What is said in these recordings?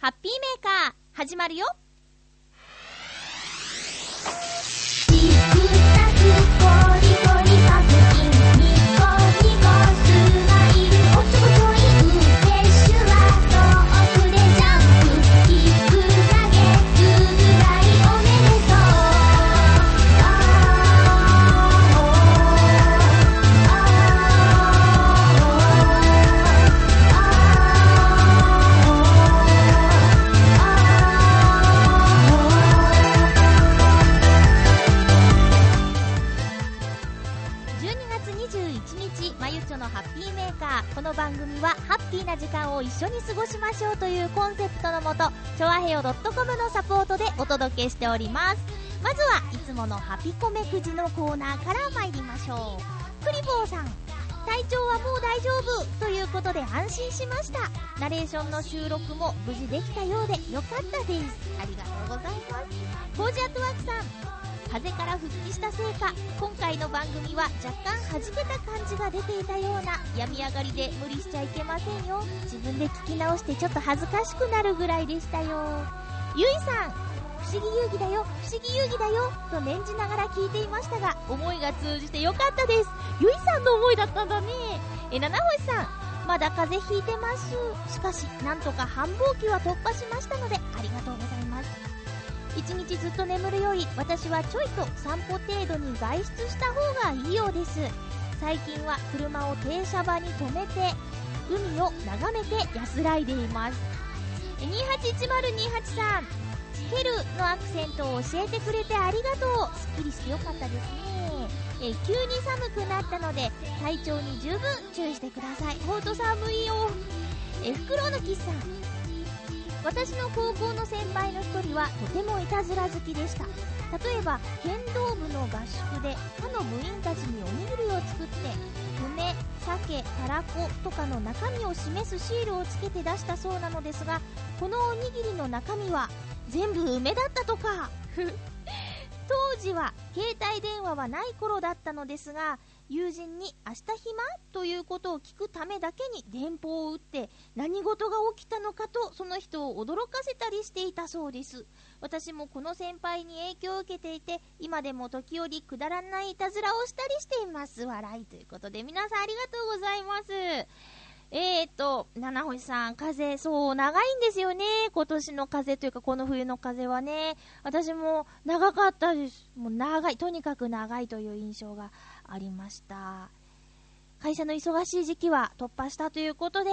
ハッピーメーカー始まるよ。はハッピーな時間を一緒に過ごしましょうというコンセプトのもとチョアヘヨ .com のサポートでお届けしております。まずはいつものハピコメくじのコーナーから参りましょう。クリボーさん体調はもう大丈夫ということで安心しました。ナレーションの収録も無事できたようでよかったです。ありがとうございます。コージアットワークさん風邪から復帰したせいか今回の番組は若干弾けた感じが出ていたような病み上がりで無理しちゃいけませんよ。自分で聞き直してちょっと恥ずかしくなるぐらいでしたよ。ゆいさん不思議遊戯だよ不思議遊戯だよと念じながら聞いていましたが思いが通じてよかったです。ゆいさんの思いだったんだね。え七星さんまだ風邪ひいてます。しかしなんとか繁忙期は突破しましたのでありがとうございます。一日ずっと眠るより私はちょいと散歩程度に外出した方がいいようです。最近は車を停車場に止めて海を眺めて安らいでいます。281028さんケルのアクセントを教えてくれてありがとう。すっきりしてよかったですね。え急に寒くなったので体調に十分注意してください。ほんと寒いよ。えフクロウのキスさん私の高校の先輩の一人はとてもいたずら好きでした。例えば剣道部の合宿で他の部員たちにおにぎりを作って梅鮭たらことかの中身を示すシールをつけて出したそうなのですがこのおにぎりの中身は全部梅だったとか。当時は携帯電話はない頃だったのですが友人に明日暇ということを聞くためだけに電報を打って何事が起きたのかとその人を驚かせたりしていたそうです私もこの先輩に影響を受けていて今でも時折くだらないいたずらをしたりしています笑いということで皆さんありがとうございますえーと、七星さん、風、そう、長いんですよね。今年の風というか、この冬の風はね。私も長かったです。もう長い、とにかく長いという印象がありました。会社の忙しい時期は突破したということで、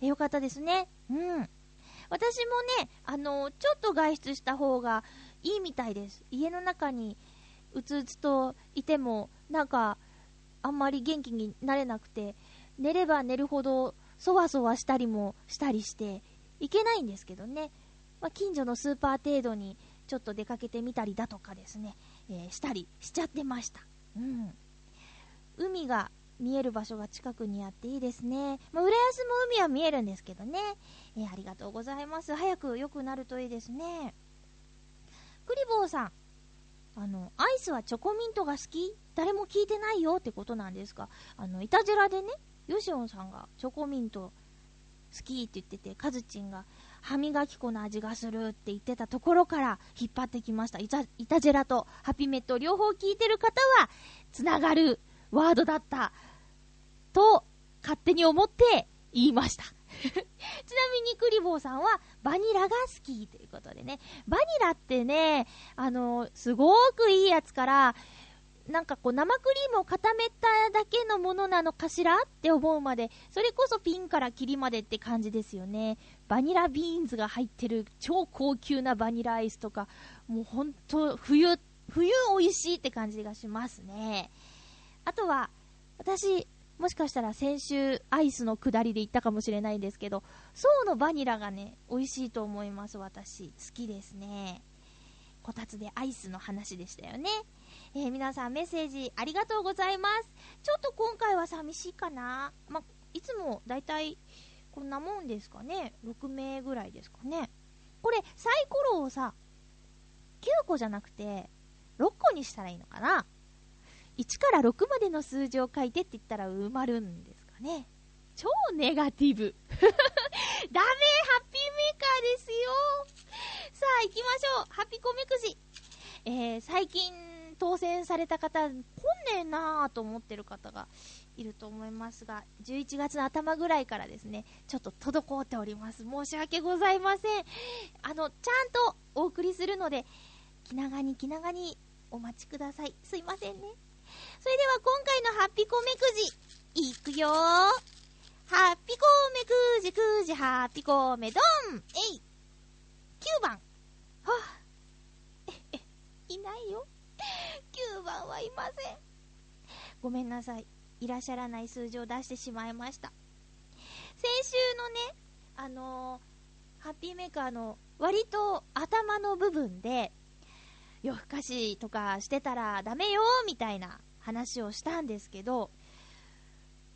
えよかったですね。うん。私もね、あの、ちょっと外出した方がいいみたいです。家の中にうつうつといても、なんか、あんまり元気になれなくて、寝れば寝るほどそわそわしたりもしたりしていけないんですけどね、まあ、近所のスーパー程度にちょっと出かけてみたりだとかですね、えーしたりしちゃってました、うん、海が見える場所が近くにあっていいですね、まあ、浦安も海は見えるんですけどね、えーありがとうございます。早く良くなるといいですね。クリボーさん。あのアイスはチョコミントが好き？誰も聞いてないよってことなんですがあのいたじらでねヨシオンさんがチョコミント好きって言ってて、カズチンが歯磨き粉の味がするって言ってたところから引っ張ってきました。いたいたじらとハピメット両方聞いてる方は、つながる。ワードだったと勝手に思って言いました。ちなみにクリボーさんはバニラが好きということでね。バニラってね、あの、すごくいいやつから、なんかこう生クリームを固めただけのものなのかしらって思うまで、それこそピンからキリまでって感じですよね。バニラビーンズが入ってる超高級なバニラアイスとか、もうほんと冬、冬美味しいって感じがしますね。あとは、私、もしかしたら先週アイスの下りで言ったかもしれないんですけど、層のバニラがね、美味しいと思います、私。好きですね。こたつでアイスの話でしたよね。えー皆さんメッセージありがとうございます。ちょっと今回は寂しいかな。ま、いつもだいたいこんなもんですかね。6名ぐらいですかね。これ、サイコロをさ、9個じゃなくて、6個にしたらいいのかな。1から6までの数字を書いてって言ったら埋まるんですかね。超ネガティブ。ダメハッピーメーカーですよさあ、行きましょうハッピコメくじ。えー、最近当選された方、来んねえなーと思ってる方がいると思いますが、11月の頭ぐらいからですね、ちょっと滞っております。申し訳ございません。あの、ちゃんとお送りするので、気長に気長にお待ちください。すいませんね。それでは今回のハッピコメくじ、いくよー。ハッピコメくじくじハッピコメドンえい !9 番。はぁ、え、え、いないよ。9番はいません。ごめんなさい。いらっしゃらない数字を出してしまいました。先週のね、あのー、ハッピーメーカーの割と頭の部分で、夜更かしとかしてたらダメよみたいな話をしたんですけど、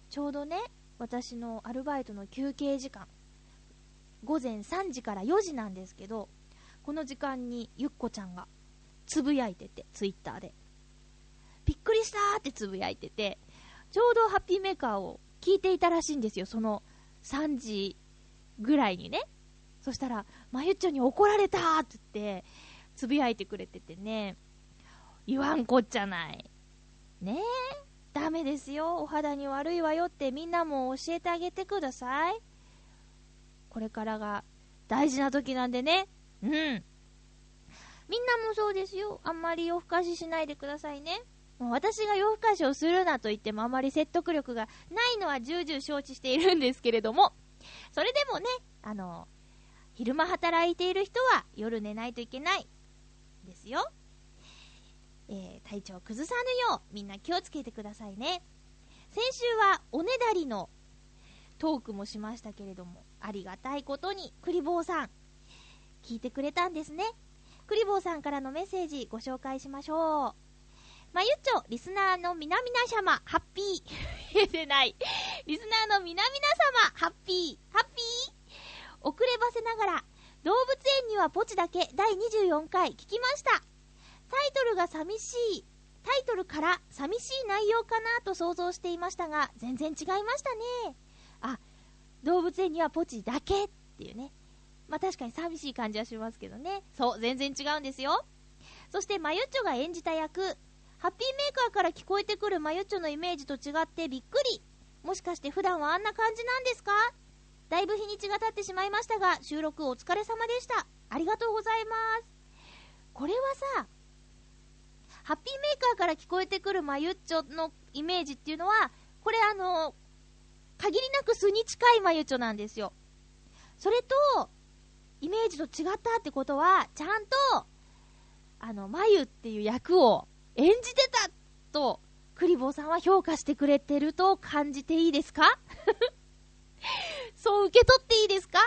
ちょうどね、私のアルバイトの休憩時間、午前3時から4時なんですけど、この時間にゆっこちゃんがつぶやいてて、ツイッターで。びっくりしたーってつぶやいてて、ちょうどハッピーメーカーを聞いていたらしいんですよ、その3時ぐらいにね。そしたら、まゆっちょに怒られたーって言って、つぶやいてくれててね、言わんこっちゃない。ねえ、ダメですよ、お肌に悪いわよってみんなも教えてあげてください。これからが大事な時なんでね。うん。みんなもそうですよ。あんまり夜更かししないでくださいね。もう私が夜更かしをするなと言ってもあまり説得力がないのは重々承知しているんですけれども、それでもね、あの、昼間働いている人は夜寝ないといけない。ですよ。えー、体調崩さぬようみんな気をつけてくださいね。先週はおねだりのトークもしましたけれども、ありがたいことにクリボーさん、聞いてくれたんですね。クリボーさんからのメッセージご紹介しましょう。まゆっちょ、リスナーの皆々様、ハッピー。言えてない。リスナーの皆々様、ハッピー、ハッピー。遅ればせながら、動物園にはポチだけ第24回聞きました。タイトルが寂しい、タイトルから寂しい内容かなと想像していましたが、全然違いましたね。あ、動物園にはポチだけっていうね。まあ確かに寂しい感じはしますけどね。そう、全然違うんですよ。そして、まゆっちょが演じた役、ハッピーメーカーから聞こえてくるまゆっちょのイメージと違ってびっくり。もしかして普段はあんな感じなんですか？だいぶ日にちが経ってしまいましたが、収録お疲れ様でした。ありがとうございます。これはさ、ハッピーメーカーから聞こえてくるまゆっちょのイメージっていうのは、これあの、限りなく素に近いまゆっちょなんですよ。それと、イメージと違ったってことは、ちゃんと、あの、まゆっていう役を演じてたと、クリボーさんは評価してくれてると感じていいですか？そう受け取っていいですか？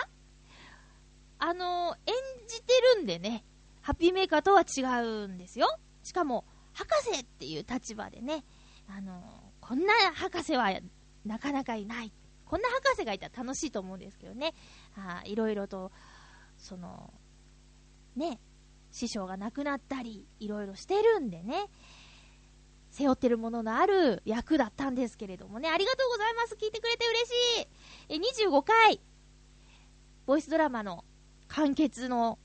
あの、演じてるんでね、ハッピーメーカーとは違うんですよ。しかも、博士っていう立場でね、あの、こんな博士はなかなかいない。こんな博士がいたら楽しいと思うんですけどね。あいろいろと、その、ね、師匠が亡くなったり、いろいろしてるんでね、背負ってるもののある役だったんですけれどもね、ありがとうございます。聞いてくれて嬉しい。え、25回、ボイスドラマの完結の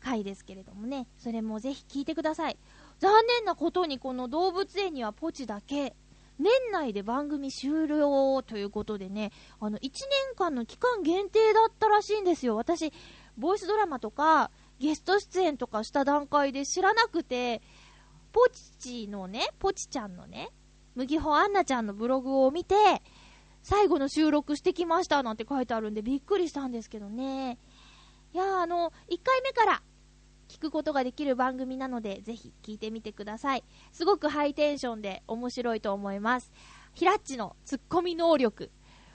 回ですけれどもね、それもぜひ聞いてください。残念なことにこの動物園にはポチだけ、年内で番組終了ということでね、あの、1年間の期間限定だったらしいんですよ。私、ボイスドラマとか、ゲスト出演とかした段階で知らなくて、ポチのね、ポチちゃんのね、麦穂アンナちゃんのブログを見て、最後の収録してきましたなんて書いてあるんでびっくりしたんですけどね。いやあの、1回目から聞くことができる番組なので、ぜひ聞いてみてください。すごくハイテンションで面白いと思います。ヒラッチのツッコミ能力。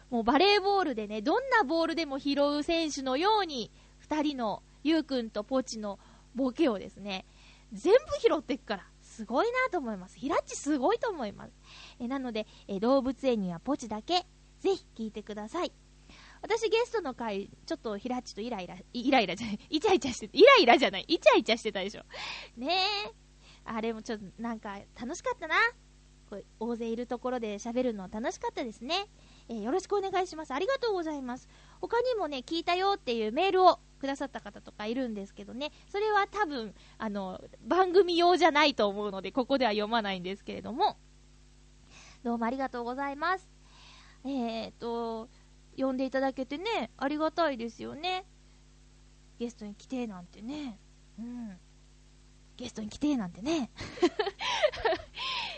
もうバレーボールでね、どんなボールでも拾う選手のように、2人のゆうくんとポチのボケをですね、全部拾っていくから。すごいなと思います。ヒラッチすごいと思います。えなので、え動物園にはポチだけ、ぜひ聞いてください。私ゲストの回、ちょっとヒラッチとイライラ、イライラじゃない、イチャイチャして、イライラじゃない、イチャイチャしてたでしょ。ねえ。あれもちょっとなんか楽しかったな。こう大勢いるところで喋るの楽しかったですね。えー、よろしくお願いします。ありがとうございます。他にもね、聞いたよっていうメールをくださった方とかいるんですけどね、それは多分、あの、番組用じゃないと思うので、ここでは読まないんですけれども、どうもありがとうございます。えーと、呼んでいただけてね、ありがたいですよね。ゲストに来てなんてね。うん。ゲストに来てなんてね。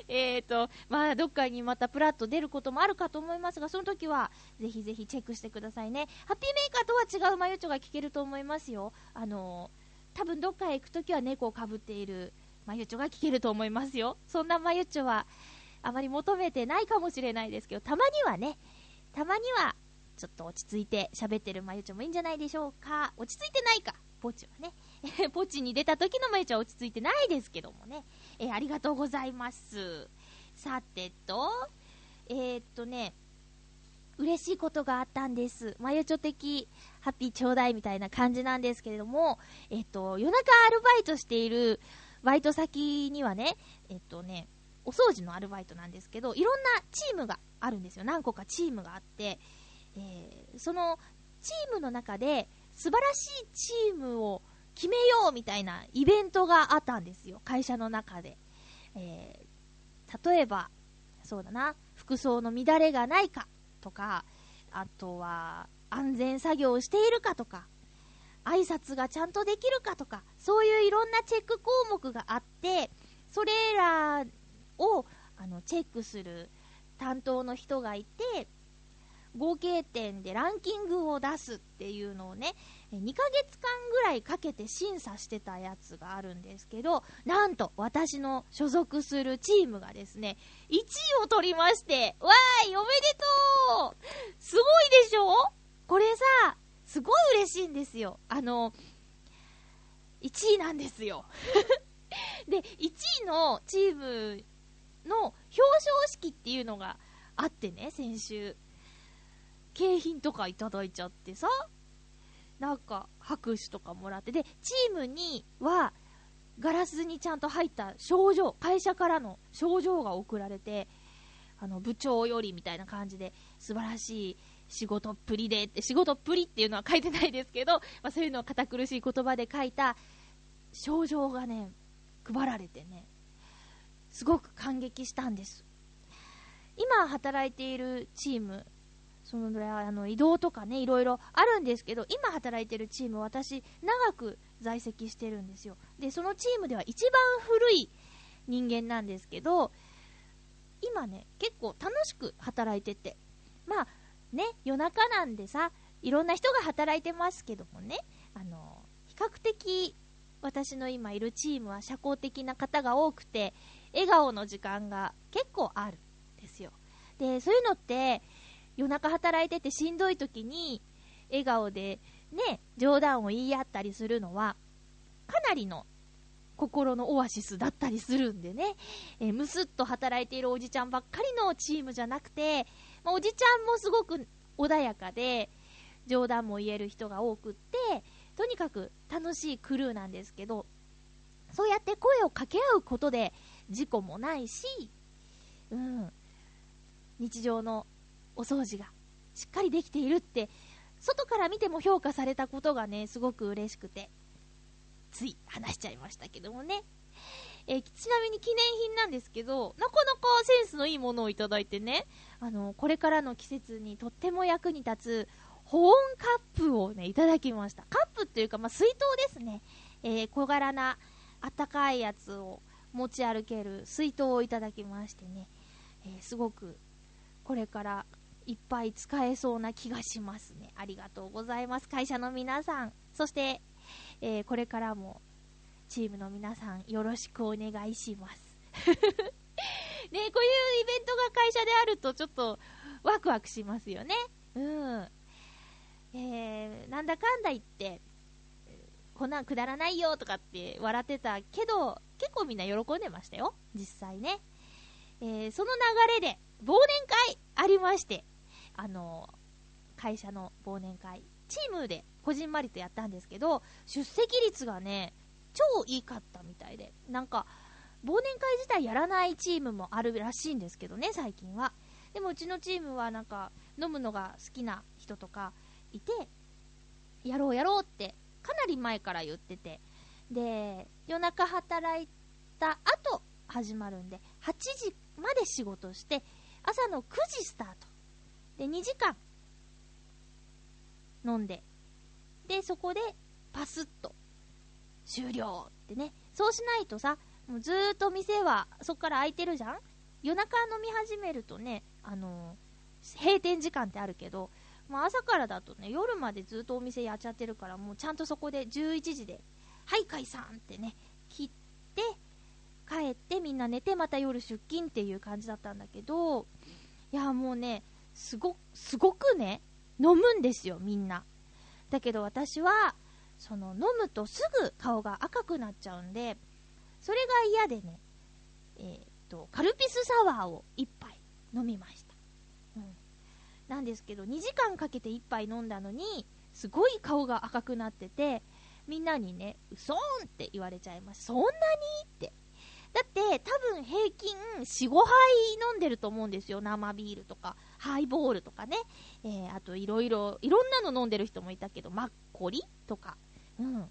えーと、まあ、どっかにまたプラッと出ることもあるかと思いますが、その時は、ぜひぜひチェックしてくださいね。ハッピーメーカーとは違うマユチョが聞けると思いますよ。あの多分どっかへ行く時は猫をかぶっているマユチョが聞けると思いますよ。そんなマユチョは、あまり求めてないかもしれないですけど、たまにはね、たまには、ちょっと落ち着いて喋ってるまゆちょもいいんじゃないでしょうか。落ち着いてないか、ポチはね。ポチに出た時のまゆちょは落ち着いてないですけどもね。えーありがとうございます。さてと、えー、っとね、嬉しいことがあったんです。まゆちょ的ハッピーちょうだいみたいな感じなんですけれども、えっと、夜中アルバイトしているバイト先にはね、えっとね、お掃除のアルバイトなんですけど、いろんなチームがあるんですよ。何個かチームがあって、えーそのチームの中で素晴らしいチームを決めようみたいなイベントがあったんですよ。会社の中で。えー例えば、そうだな、服装の乱れがないかとか、あとは安全作業をしているかとか、挨拶がちゃんとできるかとか、そういういろんなチェック項目があって、それらをあのチェックする担当の人がいて、合計点でランキングを出すっていうのをね、2ヶ月間ぐらいかけて審査してたやつがあるんですけど、なんと私の所属するチームがですね、1位を取りまして、わーい、おめでとうすごいでしょ？これさ、すごい嬉しいんですよ。あの、1位なんですよ。で、1位のチームの表彰式っていうのがあってね、先週。景品とかいただいちゃってさ、なんか拍手とかもらって、で、チームには、ガラスにちゃんと入った賞状、会社からの賞状が送られて、あの、部長よりみたいな感じで、素晴らしい仕事っぷりでって、仕事っぷりっていうのは書いてないですけど、まあ、そういうのを堅苦しい言葉で書いた賞状がね、配られてね、すごく感激したんです。今働いているチーム、そのぐらいあの移動とかね、いろいろあるんですけど、今働いてるチーム、私、長く在籍してるんですよ。で、そのチームでは一番古い人間なんですけど、今ね、結構楽しく働いてて、まあね、夜中なんでさ、いろんな人が働いてますけどもね、あの、比較的私の今いるチームは社交的な方が多くて、笑顔の時間が結構あるんですよ。で、そういうのって、夜中働いててしんどい時に、笑顔でね、冗談を言い合ったりするのは、かなりの心のオアシスだったりするんでね、えむすっと働いているおじちゃんばっかりのチームじゃなくて、まあおじちゃんもすごく穏やかで、冗談も言える人が多くって、とにかく楽しいクルーなんですけど、そうやって声を掛け合うことで事故もないし、うん、日常のお掃除がしっかりできているって、外から見ても評価されたことがね、すごく嬉しくて、つい話しちゃいましたけどもね。えーちなみに記念品なんですけど、なかなかセンスのいいものをいただいてね、あの、これからの季節にとっても役に立つ保温カップをね、いただきました。カップっていうか、まあ、水筒ですね。えー小柄な、あったかいやつを持ち歩ける水筒をいただきましてね、えーすごく、これからいっぱい使えそうな気がしますね。ありがとうございます。会社の皆さん、そして、えーこれからもチームの皆さんよろしくお願いします。ねこういうイベントが会社であるとちょっとワクワクしますよね。うん。えー、なんだかんだ言って、こんなんくだらないよとかって笑ってたけど、結構みんな喜んでましたよ。実際ね。えーその流れで忘年会ありまして、あの会社の忘年会、チームでこじんまりとやったんですけど、出席率がね、超いいかったみたいで、なんか、忘年会自体やらないチームもあるらしいんですけどね、最近は。でもうちのチームはなんか、飲むのが好きな人とかいて、やろうやろうってかなり前から言ってて。で、夜中働いた後始まるんで、8時まで仕事して、朝の9時スタート。で、2時間。飲んで、で、そこでパスッと。終了ってね。そうしないとさ、もうずーっと店はそっから開いてるじゃん？夜中飲み始めるとね、あのー閉店時間ってあるけど、まあ、朝からだとね、夜までずっとお店やっちゃってるから、もうちゃんとそこで11時で、はい、解散ってね、切って、帰ってみんな寝て、また夜出勤っていう感じだったんだけど、いや、もうね、すご、すごくね、飲むんですよ、みんな。だけど私は、その、飲むとすぐ顔が赤くなっちゃうんで、それが嫌でね、えーっと、カルピスサワーを1杯飲みました。うん。なんですけど、2時間かけて1杯飲んだのに、すごい顔が赤くなってて、みんなにね、嘘んって言われちゃいました。そんなにって。だって、多分平均4、5杯飲んでると思うんですよ。生ビールとか、ハイボールとかね。えー、あといろいろ、いろんなの飲んでる人もいたけど、マッコリとか。うん。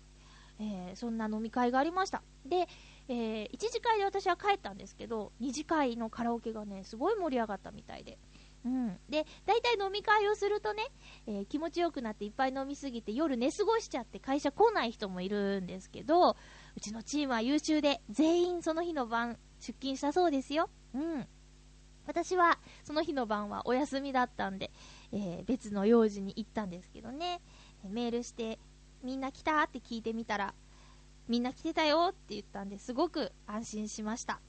えーそんな飲み会がありました。で、えー、1次会で私は帰ったんですけど、2次会のカラオケがね、すごい盛り上がったみたいで。うん。で、大体飲み会をするとね、えー気持ちよくなっていっぱい飲みすぎて夜寝過ごしちゃって会社来ない人もいるんですけど、うちのチームは優秀で全員その日の晩出勤したそうですよ。うん。私はその日の晩はお休みだったんで、えー別の用事に行ったんですけどね、メールして、みんな来た？って聞いてみたら、みんな来てたよって言ったんですごく安心しました。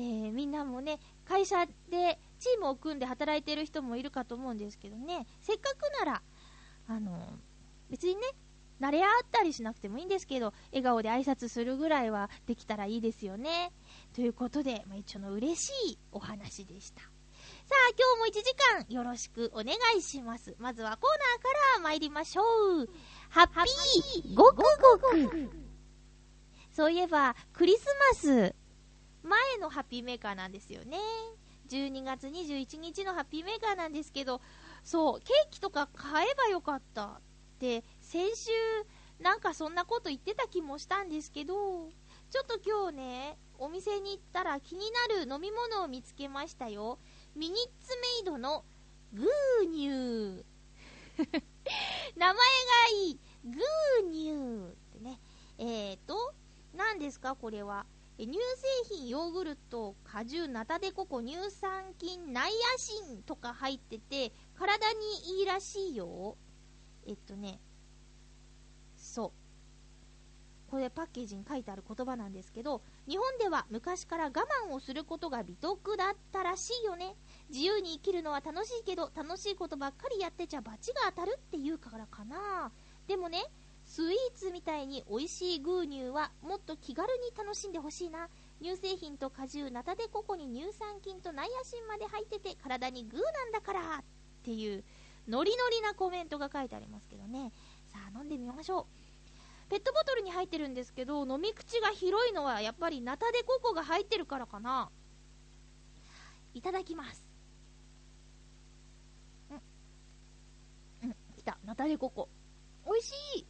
えーみんなもね、会社でチームを組んで働いてる人もいるかと思うんですけどね、せっかくなら、あの別にね、慣れ合ったりしなくてもいいんですけど、笑顔で挨拶するぐらいはできたらいいですよね。ということで、まあ、一応の嬉しいお話でした。さあ、今日も1時間よろしくお願いします。まずはコーナーから参りましょう。ハッピーごくごく。そういえば、クリスマス前のハッピーメーカーなんですよね。12月21日のハッピーメーカーなんですけど、そう、ケーキとか買えばよかったって、先週、なんかそんなこと言ってた気もしたんですけど、ちょっと今日ね、お店に行ったら気になる飲み物を見つけましたよ。ミニッツメイドのグーニュー。名前がいい。グーニューってね。えーと、何ですかこれは。乳製品、ヨーグルト、果汁、ナタデココ、乳酸菌、ナイアシンとか入ってて、体にいいらしいよ。えっとね、そう。これパッケージに書いてある言葉なんですけど、日本では昔から我慢をすることが美徳だったらしいよね。自由に生きるのは楽しいけど、楽しいことばっかりやってちゃ罰が当たるっていうからかな。でもね、スイーツみたいに美味しいグーニューはもっと気軽に楽しんでほしいな。乳製品と果汁、ナタデココに乳酸菌とナイアシンまで入ってて体にグーなんだからっていうノリノリなコメントが書いてありますけどね。さあ飲んでみましょう。ペットボトルに入ってるんですけど、飲み口が広いのはやっぱりナタデココが入ってるからかな。いただきます。うん。うん、来た。ナタデココ。美味しい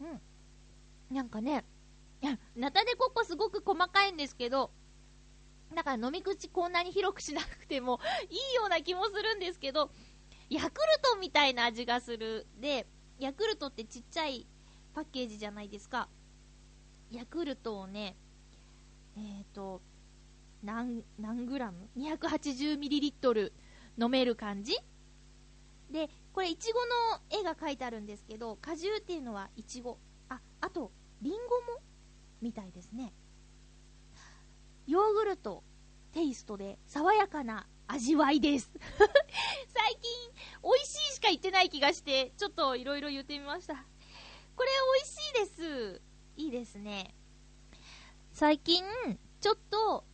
うん。なんかね、ナタデココすごく細かいんですけど、だから飲み口こんなに広くしなくてもいいような気もするんですけど、ヤクルトみたいな味がする。で、ヤクルトってちっちゃいパッケージじゃないですか。ヤクルトをね、えっ、ー、と、何、何グラム ?280 ミリリットル飲める感じ？で、これ、いちごの絵が描いてあるんですけど、果汁っていうのはいちご。あ、あと、りんごもみたいですね。ヨーグルト、テイストで爽やかな味わいです。最近、美味しいしか言ってない気がして、ちょっといろいろ言ってみました。これ美味しいです。いいですね。最近、ちょっと、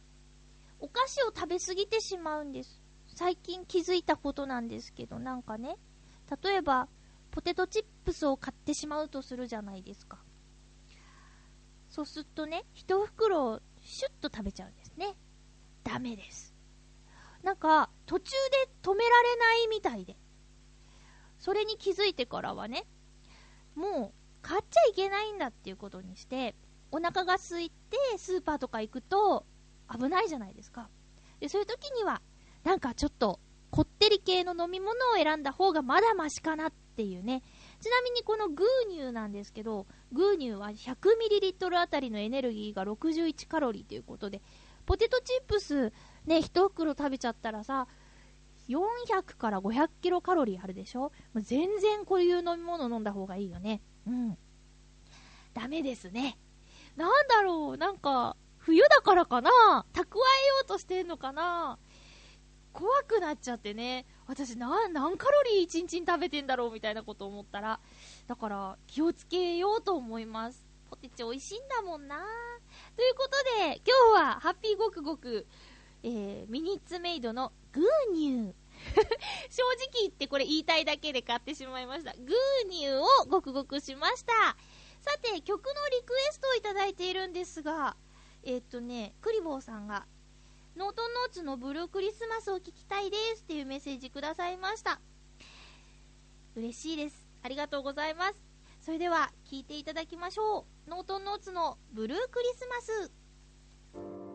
お菓子を食べ過ぎてしまうんです。最近気づいたことなんですけど、なんかね、例えば、ポテトチップスを買ってしまうとするじゃないですか。そうするとね、一袋シュッと食べちゃうんですね。ダメです。なんか、途中で止められないみたいで。それに気づいてからはね、もう買っちゃいけないんだっていうことにして、お腹が空いてスーパーとか行くと危ないじゃないですか。で、そういう時には、なんかちょっと、こってり系の飲み物を選んだ方がまだマシかなっていうね。ちなみにこのグーニューなんですけど、グーニューは 100ml あたりのエネルギーが61カロリーということで、ポテトチップスね、一袋食べちゃったらさ、400から500キロカロリーあるでしょ？もう全然こういう飲み物飲んだ方がいいよね。うん。ダメですね。なんだろう、なんか、冬だからかな？蓄えようとしてんのかな？怖くなっちゃってね。私な、何カロリー1日に食べてんだろうみたいなこと思ったら。だから、気をつけようと思います。ポテチ美味しいんだもんなということで、今日は、ハッピーごくごく、えー、ミニッツメイドのグーニュー。正直言ってこれ言いたいだけで買ってしまいました。グーニューをごくごくしました。さて、曲のリクエストをいただいているんですが、えっとね、クリボーさんが、ノートンノーツのブルークリスマスを聞きたいですっていうメッセージくださいました。嬉しいです。ありがとうございます。それでは、聞いていただきましょう。ノートンノーツのブルークリスマス。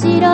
白い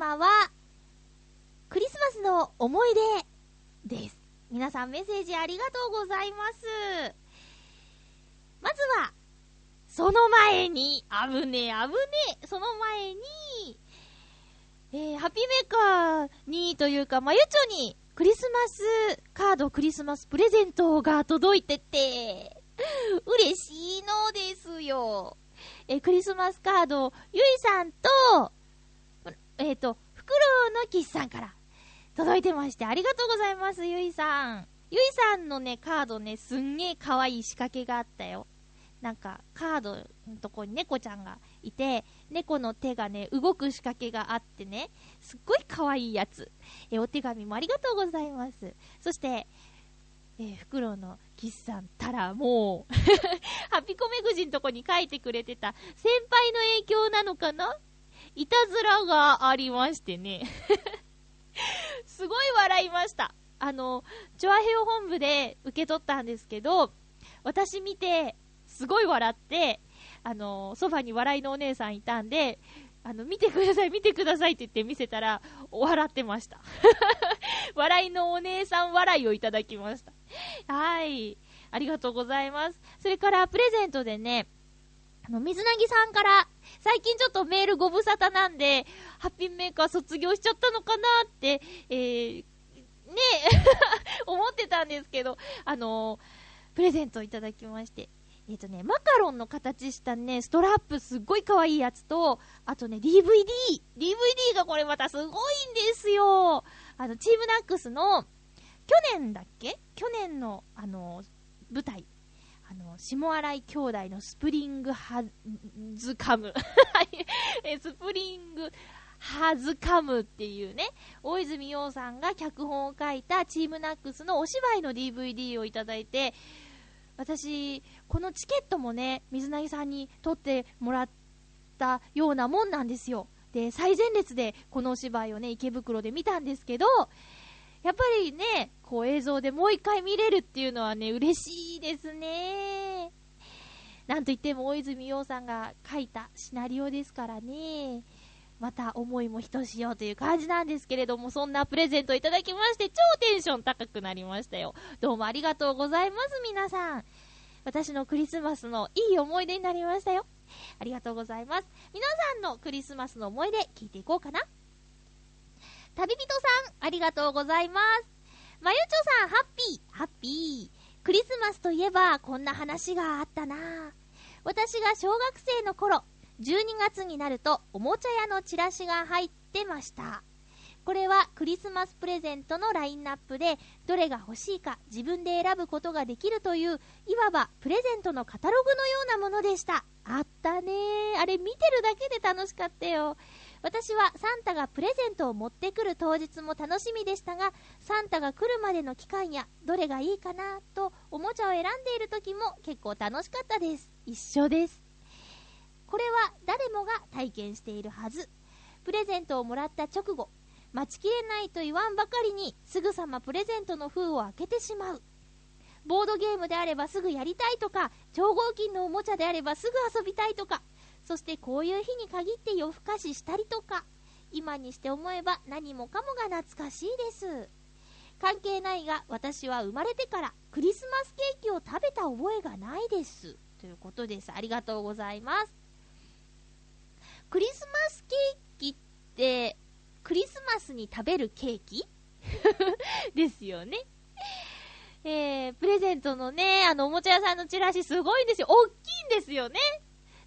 マは、クリスマスの思い出です。皆さんメッセージありがとうございます。まずは、その前に、あぶねえ、あぶねえ、その前に、えー、ハッピーメーカーにというか、まゆちょにクリスマスカード、クリスマスプレゼントが届いてて、嬉しいのですよ。えークリスマスカード、ゆいさんと、えっ、と、フクロウのキスさんから届いてまして、ありがとうございます、ゆいさん。ゆいさんのね、カードね、すんげえ可愛い仕掛けがあったよ。なんか、カードのとこに猫ちゃんがいて、猫の手がね、動く仕掛けがあってね、すっごい可愛いやつ。えお手紙もありがとうございます。そして、えー、フクロウのキスさんたらもう、ハピコメグジのとこに書いてくれてた先輩の影響なのかないたずらがありましてね。すごい笑いました。あの、チョアヘオ本部で受け取ったんですけど、私見て、すごい笑って、あの、ソファに笑いのお姉さんいたんで、あの、見てください、見てくださいって言って見せたら、笑ってました。笑いのお姉さん笑いをいただきました。はい。ありがとうございます。それから、プレゼントでね、あの、水なぎさんから、最近ちょっとメールご無沙汰なんで、ハッピーメーカー卒業しちゃったのかなって、えー、ね 思ってたんですけど、あのープレゼントいただきまして。えっ、とね、マカロンの形したね、ストラップすっごい可愛いやつと、あとね、DVD。DVD がこれまたすごいんですよ。あの、チームナックスの、去年だっけ？去年の、あの、舞台。あの、下荒井兄弟のスプリングハズカム。スプリングハズカムっていうね、大泉洋さんが脚本を書いたチームナックスのお芝居の DVD をいただいて、私、このチケットもね、水なぎさんに取ってもらったようなもんなんですよ。で、最前列でこのお芝居をね、池袋で見たんですけど、やっぱりね、こう映像でもう一回見れるっていうのはね、嬉しいですね。なんといっても大泉洋さんが書いたシナリオですからね。また思いもひとしおという感じなんですけれども、そんなプレゼントいただきまして、超テンション高くなりましたよ。どうもありがとうございます、皆さん。私のクリスマスのいい思い出になりましたよ。ありがとうございます。皆さんのクリスマスの思い出聞いていこうかな。旅人さん、ありがとうございます。まゆちょさん、ハッピー、ハッピー。クリスマスといえば、こんな話があったな私が小学生の頃、12月になると、おもちゃ屋のチラシが入ってました。これはクリスマスプレゼントのラインナップで、どれが欲しいか自分で選ぶことができるという、いわばプレゼントのカタログのようなものでした。あったねあれ見てるだけで楽しかったよ。私はサンタがプレゼントを持ってくる当日も楽しみでしたが、サンタが来るまでの期間や、どれがいいかなと、おもちゃを選んでいる時も結構楽しかったです。一緒です。これは誰もが体験しているはず。プレゼントをもらった直後、待ちきれないと言わんばかりに、すぐさまプレゼントの封を開けてしまう。ボードゲームであればすぐやりたいとか、超合金のおもちゃであればすぐ遊びたいとか、そしてこういう日に限って夜更かししたりとか、今にして思えば何もかもが懐かしいです。関係ないが、私は生まれてからクリスマスケーキを食べた覚えがないです。ということです。ありがとうございます。クリスマスケーキって、クリスマスに食べるケーキ？ですよね。えー、プレゼントのね、あの、おもちゃ屋さんのチラシすごいんですよ。大きいんですよね。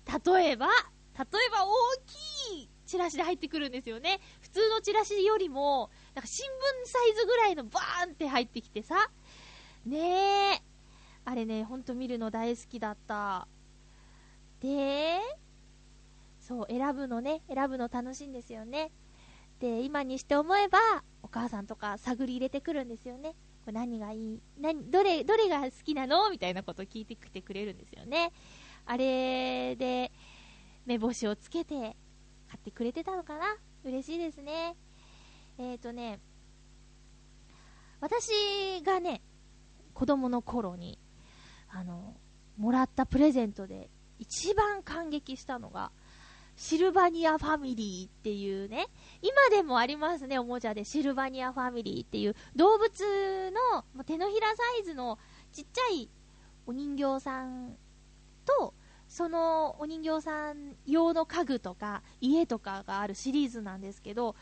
例えば、例えば大きいチラシで入ってくるんですよね。普通のチラシよりも、なんか新聞サイズぐらいのバーンって入ってきてさ。ねえ。あれね、ほんと見るの大好きだった。で、そう、選ぶのね、選ぶの楽しいんですよね。で、今にして思えば、お母さんとか探り入れてくるんですよね。これ何がいい？何、どれ、どれが好きなの？みたいなこと聞いてきてくれるんですよね。あれで、目星をつけて、買ってくれてたのかな？嬉しいですね。えっ、ー、とね、私がね、子供の頃に、あの、もらったプレゼントで一番感激したのが、シルバニアファミリーっていうね、今でもありますね、おもちゃで。シルバニアファミリーっていう動物の手のひらサイズのちっちゃいお人形さんと、そのお人形さん用の家具とか家とかがあるシリーズなんですけど、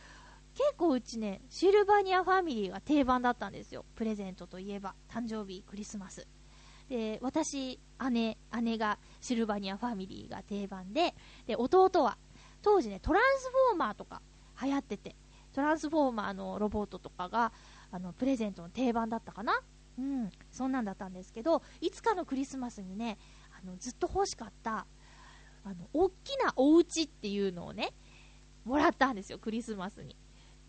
結構うちね、シルバニアファミリーが定番だったんですよ。プレゼントといえば、誕生日、クリスマス。で、私、姉、姉がシルバニアファミリーが定番で、で、弟は、当時ね、トランスフォーマーとか流行ってて、トランスフォーマーのロボットとかが、あの、プレゼントの定番だったかなうん、そんなんだったんですけど、いつかのクリスマスにね、あの、ずっと欲しかった、あの、大きなお家っていうのをね、もらったんですよ、クリスマスに。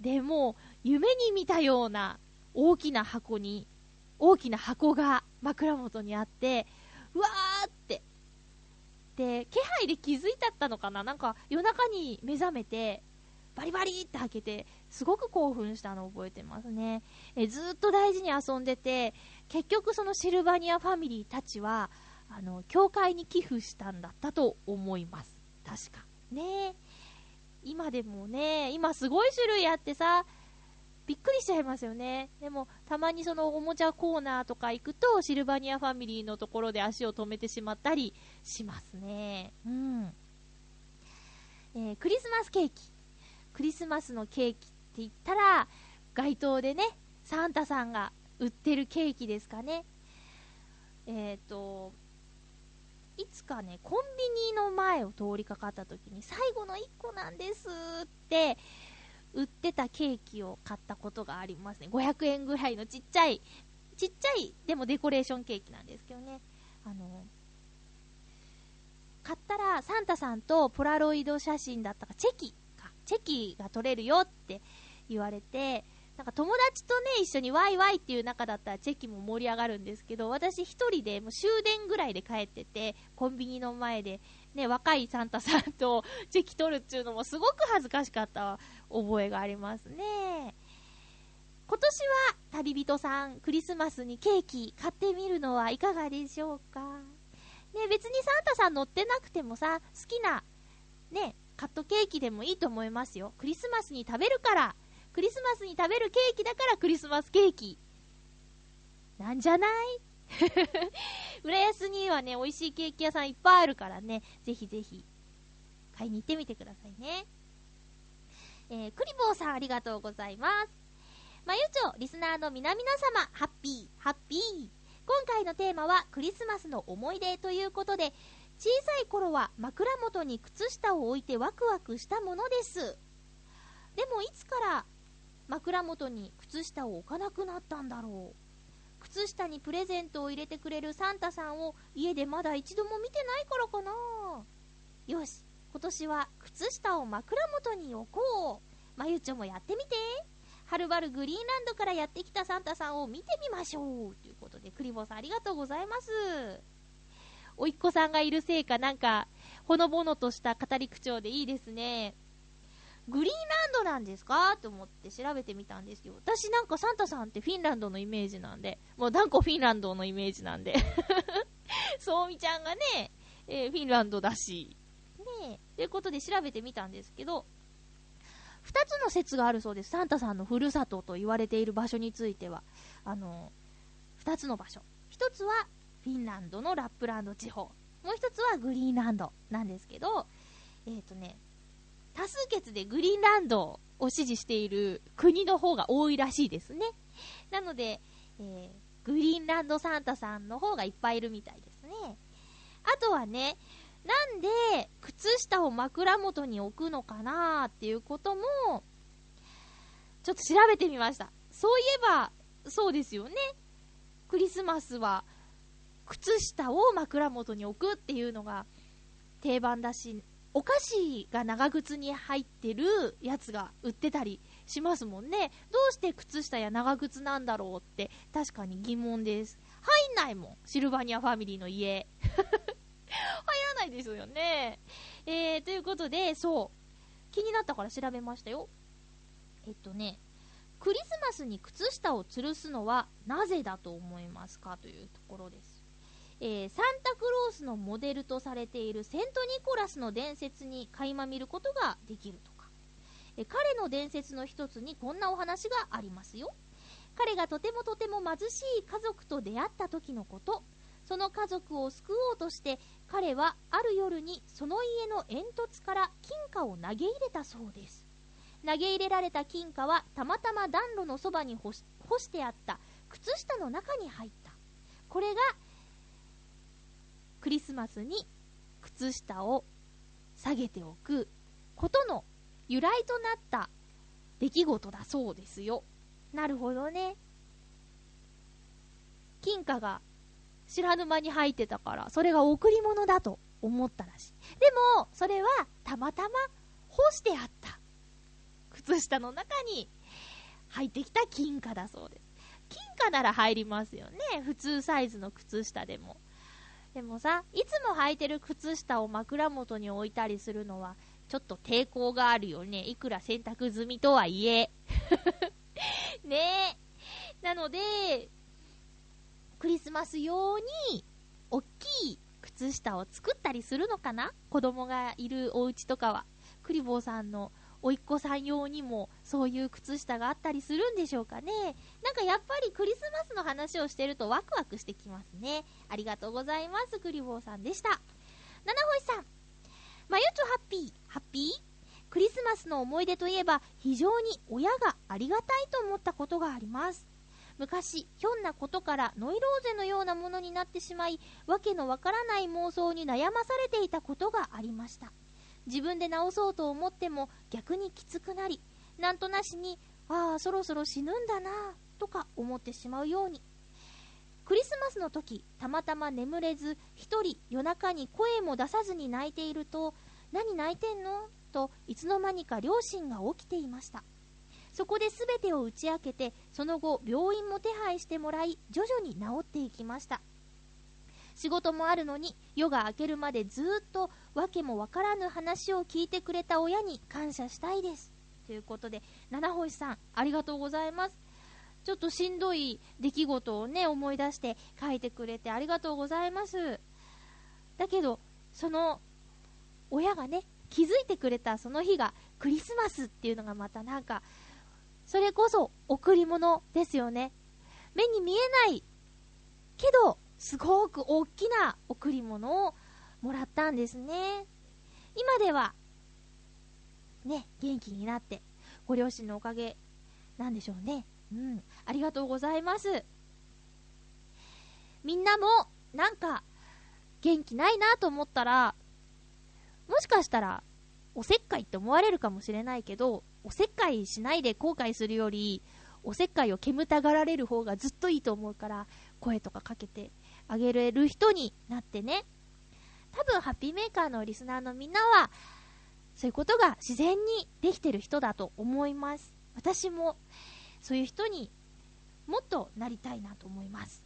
でも、夢に見たような大きな箱に、大きな箱が枕元にあって、うわーって。で、気配で気づいちゃったのかな？なんか夜中に目覚めて、バリバリって開けて、すごく興奮したのを覚えてますね。えずっと大事に遊んでて、結局そのシルバニアファミリーたちは、あの、教会に寄付したんだったと思います。確か。ね今でもね、今すごい種類あってさ、びっくりしちゃいますよね。でも、たまにそのおもちゃコーナーとか行くと、シルバニアファミリーのところで足を止めてしまったりしますね。うん。えー、クリスマスケーキ。クリスマスのケーキって言ったら、街頭でね、サンタさんが売ってるケーキですかね。えっ、ー、と、いつかね、コンビニの前を通りかかった時に、最後の1個なんですって、売ってたケーキを買ったことがありますね。500円ぐらいのちっちゃい、ちっちゃい、でもデコレーションケーキなんですけどね。あの、買ったらサンタさんとポラロイド写真だったか、チェキか、チェキが撮れるよって言われて、なんか友達とね、一緒にワイワイっていう中だったらチェキも盛り上がるんですけど、私一人でもう終電ぐらいで帰ってて、コンビニの前で、ね、若いサンタさんとチェキ取るっていうのもすごく恥ずかしかった覚えがありますね。今年は旅人さん、クリスマスにケーキ買ってみるのはいかがでしょうか？ね、別にサンタさん乗ってなくてもさ、好きな、ね、カットケーキでもいいと思いますよ。クリスマスに食べるから、クリスマスに食べるケーキだからクリスマスケーキ。なんじゃない？浦安にはね、美味しいケーキ屋さんいっぱいあるからね、ぜひぜひ、買いに行ってみてくださいね。えー、クリボーさんありがとうございます。まゆちょ、リスナーの皆々様、ハッピー、ハッピー。今回のテーマはクリスマスの思い出ということで、小さい頃は枕元に靴下を置いてワクワクしたものです。でもいつから枕元に靴下を置かなくなったんだろう。靴下にプレゼントを入れてくれるサンタさんを家でまだ一度も見てないからかな。よし、今年は靴下を枕元に置こう。まゆちょもやってみて。はるばるグリーンランドからやってきたサンタさんを見てみましょう。ということで、クリボーさんありがとうございます。おいっ子さんがいるせいか、なんか、ほのぼのとした語り口調でいいですね。グリーンランドなんですか？と思って調べてみたんですよ。私なんかサンタさんってフィンランドのイメージなんで、もう断固フィンランドのイメージなんで。そうみちゃんがね、えー、フィンランドだし。ねえ、ということで調べてみたんですけど、二つの説があるそうです。サンタさんのふるさとと言われている場所については。あの、二つの場所。一つは、フィンランドのラップランド地方。もう一つはグリーンランドなんですけど、えっ、ー、とね、多数決でグリーンランドを支持している国の方が多いらしいですね。なので、えー、グリーンランドサンタさんの方がいっぱいいるみたいですね。あとはね、なんで靴下を枕元に置くのかなっていうことも、ちょっと調べてみました。そういえば、そうですよね。クリスマスは、靴下を枕元に置くっていうのが定番だし、お菓子が長靴に入ってるやつが売ってたりしますもんね。どうして靴下や長靴なんだろうって確かに疑問です。入んないもん。シルバニアファミリーの家。入らないですよね。えー、ということで、そう。気になったから調べましたよ。えっとね、クリスマスに靴下を吊るすのはなぜだと思いますかというところです。えー、サンタクロースのモデルとされているセント・ニコラスの伝説に垣間見ることができるとか、えー、彼の伝説の一つにこんなお話がありますよ。彼がとてもとても貧しい家族と出会った時のこと。その家族を救おうとして彼はある夜にその家の煙突から金貨を投げ入れたそうです。投げ入れられた金貨はたまたま暖炉のそばに干してあった。靴下の中に入った。これがクリスマスに靴下を下げておくことの由来となった出来事だそうですよ。なるほどね。金貨が知らぬ間に入ってたから、それが贈り物だと思ったらしい。でも、それはたまたま干してあった靴下の中に入ってきた金貨だそうです。金貨なら入りますよね。普通サイズの靴下でも。でもさ、いつも履いてる靴下を枕元に置いたりするのは、ちょっと抵抗があるよね。いくら洗濯済みとはいえ。ねえ。なので、クリスマス用に、おっきい靴下を作ったりするのかな？子供がいるお家とかは。クリボーさんのおいっ子さん用にもそういう靴下があったりするんでしょうかね。なんかやっぱりクリスマスの話をしてるとワクワクしてきますね。ありがとうございます。クリボーさんでした。七星さん。まゆちょハッピー。ハッピー？クリスマスの思い出といえば非常に親がありがたいと思ったことがあります。昔、ひょんなことからノイローゼのようなものになってしまい、わけのわからない妄想に悩まされていたことがありました。自分で治そうと思っても逆にきつくなり、なんとなしに、ああ、そろそろ死ぬんだなとか思ってしまうように。クリスマスの時、たまたま眠れず、一人夜中に声も出さずに泣いていると、何泣いてんの？といつの間にか両親が起きていました。そこで全てを打ち明けて、その後病院も手配してもらい、徐々に治っていきました。仕事もあるのに夜が明けるまでずっと訳もわからぬ話を聞いてくれた親に感謝したいです。ということで、七星さん、ありがとうございます。ちょっとしんどい出来事をね、思い出して書いてくれてありがとうございます。だけど、その、親がね、気づいてくれたその日がクリスマスっていうのがまたなんか、それこそ贈り物ですよね。目に見えないけど、すごく大きな贈り物をもらったんですね。今では、ね、元気になって、ご両親のおかげなんでしょうね。うん、ありがとうございます。みんなも、なんか、元気ないなと思ったら、もしかしたら、おせっかいって思われるかもしれないけど、おせっかいしないで後悔するより、おせっかいを煙たがられる方がずっといいと思うから、声とかかけてあげれる人になってね。多分、ハッピーメーカーのリスナーのみんなは、そういうことが自然にできてる人だと思います。私も、そういう人にもっとなりたいなと思います。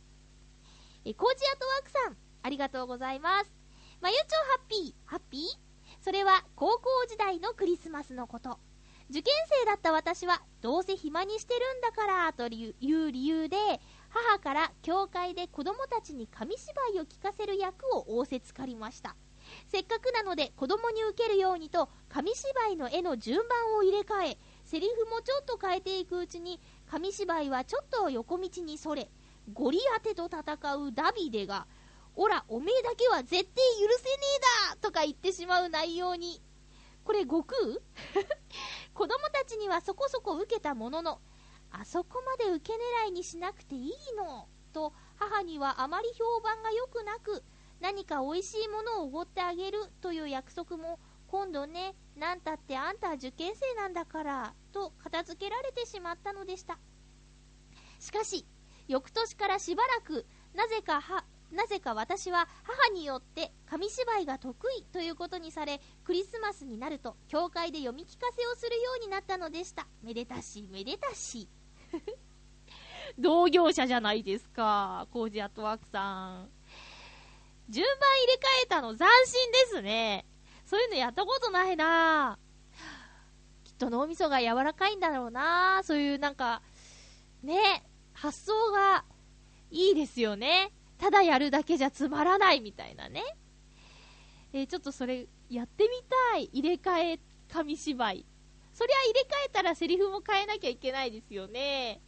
え、コージアートワークさん、ありがとうございます。まゆちょハッピー、ハッピー？それは高校時代のクリスマスのこと。受験生だった私は、どうせ暇にしてるんだから、という理由で、母から教会で子供たちに紙芝居を聞かせる役を仰せつかりましたせっかくなので子供に受けるようにと紙芝居の絵の順番を入れ替えセリフもちょっと変えていくうちに紙芝居はちょっと横道にそれゴリアテと戦うダビデがおら、おめえだけは絶対許せねえだとか言ってしまう内容に。これ悟空？子供たちにはそこそこ受けたものの、あそこまで受け狙いにしなくていいの？と、母にはあまり評判が良くなく、何か美味しいものをおごってあげるという約束も、今度ね、なんたってあんたは受験生なんだから、と片付けられてしまったのでした。しかし、翌年からしばらく、なぜかは、なぜか私は母によって紙芝居が得意ということにされ、クリスマスになると教会で読み聞かせをするようになったのでした。めでたし、めでたし。同業者じゃないですか、コージアットワークさん。順番入れ替えたの斬新ですね。そういうのやったことないなきっと脳みそが柔らかいんだろうなそういうなんか、ね、発想がいいですよね。ただやるだけじゃつまらないみたいなね。えーちょっとそれやってみたい。入れ替え紙芝居。そりゃ入れ替えたらセリフも変えなきゃいけないですよね。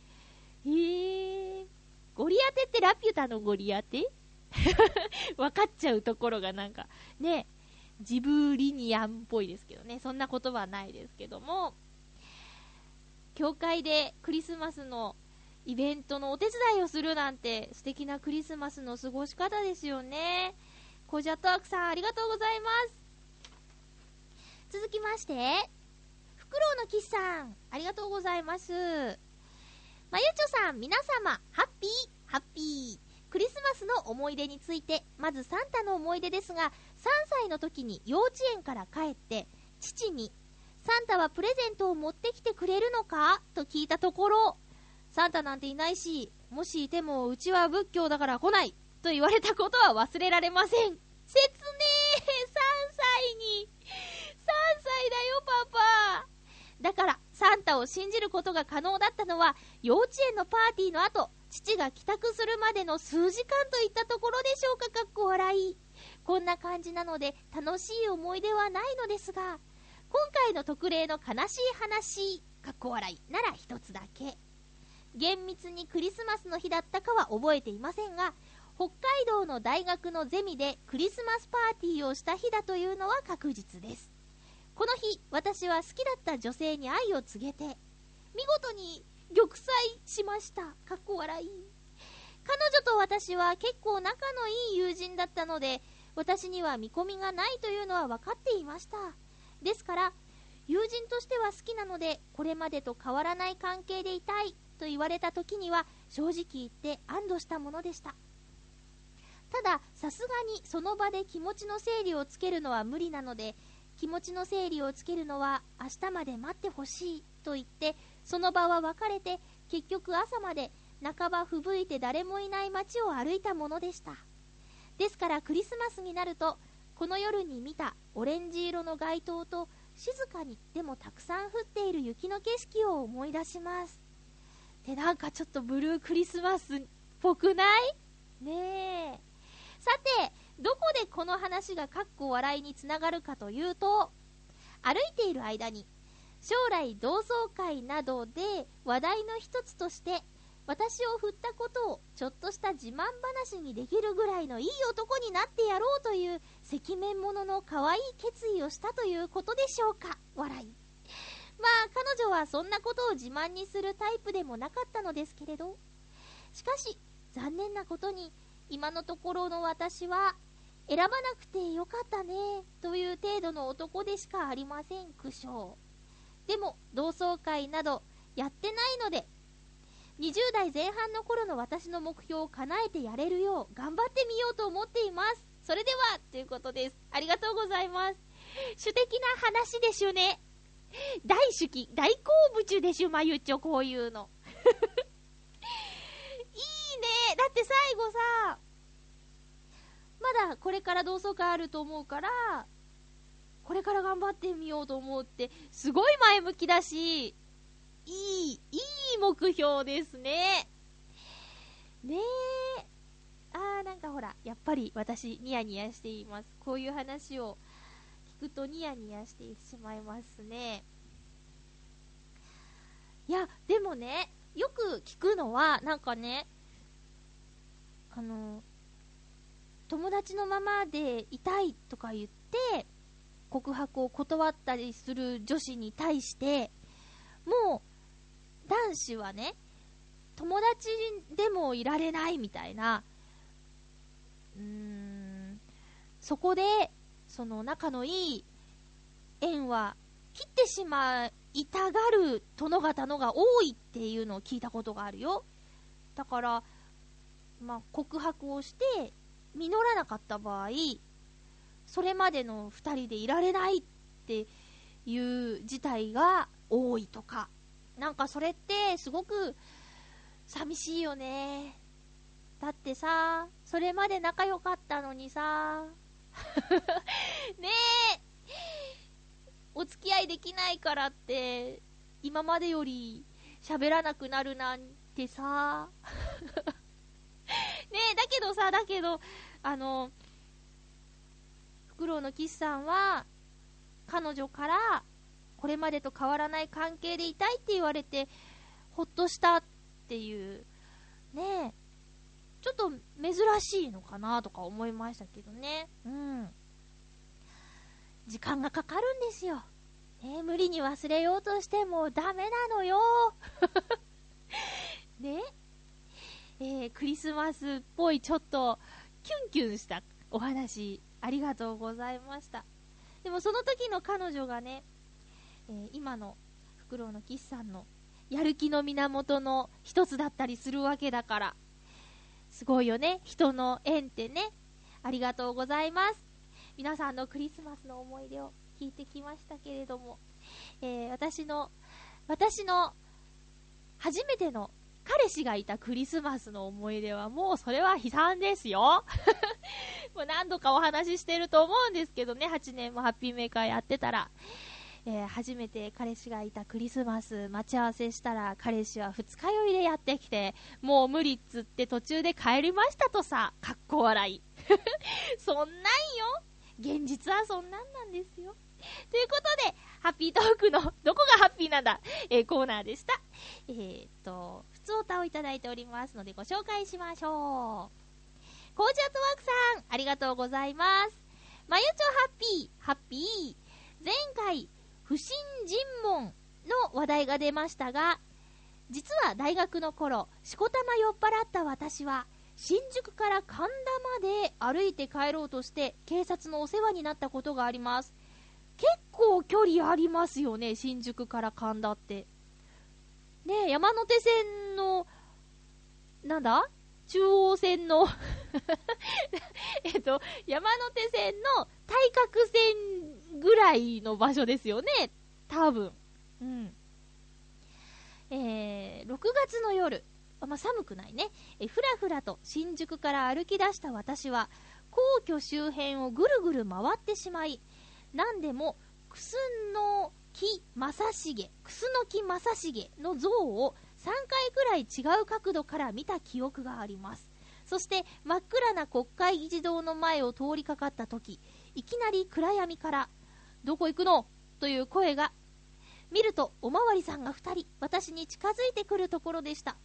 へえ、ゴリアテってラピュタのゴリアテ分かっちゃうところがなんか、ね、ジブリニアンっぽいですけどね。そんな言葉はないですけども、教会でクリスマスのイベントのお手伝いをするなんて素敵なクリスマスの過ごし方ですよね。コジャトワークさんありがとうございます。続きまして、フクロウのキスさん、ありがとうございます。まゆちょさん、皆様、ハッピー、ハッピー。クリスマスの思い出について、まずサンタの思い出ですが、3歳の時に幼稚園から帰って、父に、サンタはプレゼントを持ってきてくれるのか？と聞いたところ、サンタなんていないし、もしいてもうちは仏教だから来ないと言われたことは忘れられません。切ねえ !3 歳に !3 歳だよ、パパだから、サンタを信じることが可能だったのは、幼稚園のパーティーの後、父が帰宅するまでの数時間といったところでしょうか、かっこ笑い。こんな感じなので、楽しい思い出はないのですが、今回の特例の悲しい話、かっこ笑いなら一つだけ。厳密にクリスマスの日だったかは覚えていませんが、北海道の大学のゼミでクリスマスパーティーをした日だというのは確実です。この日、私は好きだった女性に愛を告げて、見事に玉砕しました。かっこ笑い。彼女と私は結構仲のいい友人だったので、私には見込みがないというのは分かっていました。ですから、友人としては好きなので、これまでと変わらない関係でいたいと言われた時には、正直言って安堵したものでした。ただ、さすがにその場で気持ちの整理をつけるのは無理なので、気持ちの整理をつけるのは明日まで待ってほしいと言って、その場は別れて、結局朝まで半ば吹雪いて誰もいない街を歩いたものでした。ですからクリスマスになると、この夜に見たオレンジ色の街灯と静かにでもたくさん降っている雪の景色を思い出します。で、なんかちょっとブルークリスマスっぽくない？ねえ。さて、どこでこの話がかっこ笑いにつながるかというと、歩いている間に、将来同窓会などで話題の一つとして、私を振ったことをちょっとした自慢話にできるぐらいのいい男になってやろうという赤面者の可愛い決意をしたということでしょうか笑い。まあ彼女はそんなことを自慢にするタイプでもなかったのですけれど、しかし残念なことに今のところの私は選ばなくてよかったねという程度の男でしかありません苦笑でも同窓会などやってないので20代前半の頃の私の目標を叶えてやれるよう頑張ってみようと思っています。それではということです。ありがとうございます。主的な話でしゅね。大好き大好物でしゅまゆっちょこういうの。いいね。だって最後さまだこれから同窓会あると思うから、これから頑張ってみようと思うって、すごい前向きだし、いい、いい目標ですね。ねえ。あー、なんかほら、やっぱり私、ニヤニヤしています。こういう話を聞くとニヤニヤしてしまいますね。いや、でもね、よく聞くのは、なんかね、あの、友達のままでいたいとか言って、告白を断ったりする女子に対して、もう、男子はね、友達でもいられないみたいな、うーん、そこで、その仲のいい縁は切ってしまいたがる殿方のが多いっていうのを聞いたことがあるよ。だから、まあ、告白をして、実らなかった場合、それまでの2人でいられないっていう事態が多いとか、なんかそれってすごく寂しいよね。だってさ、それまで仲良かったのにさ、ねえ、お付き合いできないからって、今までより喋らなくなるなんてさ、ねえ、だけどさ、だけど、あの、フクロウの岸さんは、彼女から、これまでと変わらない関係でいたいって言われて、ほっとしたっていう、ねえ、ちょっと珍しいのかなとか思いましたけどね。うん。時間がかかるんですよ。ね、無理に忘れようとしてもダメなのよ。ねえークリスマスっぽいちょっとキュンキュンしたお話ありがとうございました。でもその時の彼女がね、えー今のフクロウの岸さんのやる気の源の一つだったりするわけだからすごいよね。人の縁ってね。ありがとうございます。皆さんのクリスマスの思い出を聞いてきましたけれども、えー私の私の初めての彼氏がいたクリスマスの思い出はもうそれは悲惨ですよ。もう何度かお話ししてると思うんですけどね、8年もハッピーメーカーやってたら。えー初めて彼氏がいたクリスマス待ち合わせしたら彼氏は二日酔いでやってきてもう無理っつって途中で帰りましたとさかっこ笑い。そんなんよ。現実はそんなんなんですよ。ということでハッピートークのどこがハッピーなんだ、えーコーナーでした。えーっと普通歌をいただいておりますのでご紹介しましょう。コージアットワークさんありがとうございます。まゆちょハッピーハッピー前回不審尋問の話題が出ましたが実は大学の頃しこたま酔っ払った私は新宿から神田まで歩いて帰ろうとして警察のお世話になったことがあります。結構距離ありますよね新宿から神田って。ね山手線のなんだ？中央線の えっと山手線の対角線ぐらいの場所ですよね多分。うん。えー6月の夜。あまあ、寒くないね。えふらふらと新宿から歩き出した私は皇居周辺をぐるぐる回ってしまい何でもクスノキ正成クスノキ正成の像を3回くらい違う角度から見た記憶があります。そして真っ暗な国会議事堂の前を通りかかった時いきなり暗闇から「どこ行くの?」という声が見るとおまわりさんが2人私に近づいてくるところでした。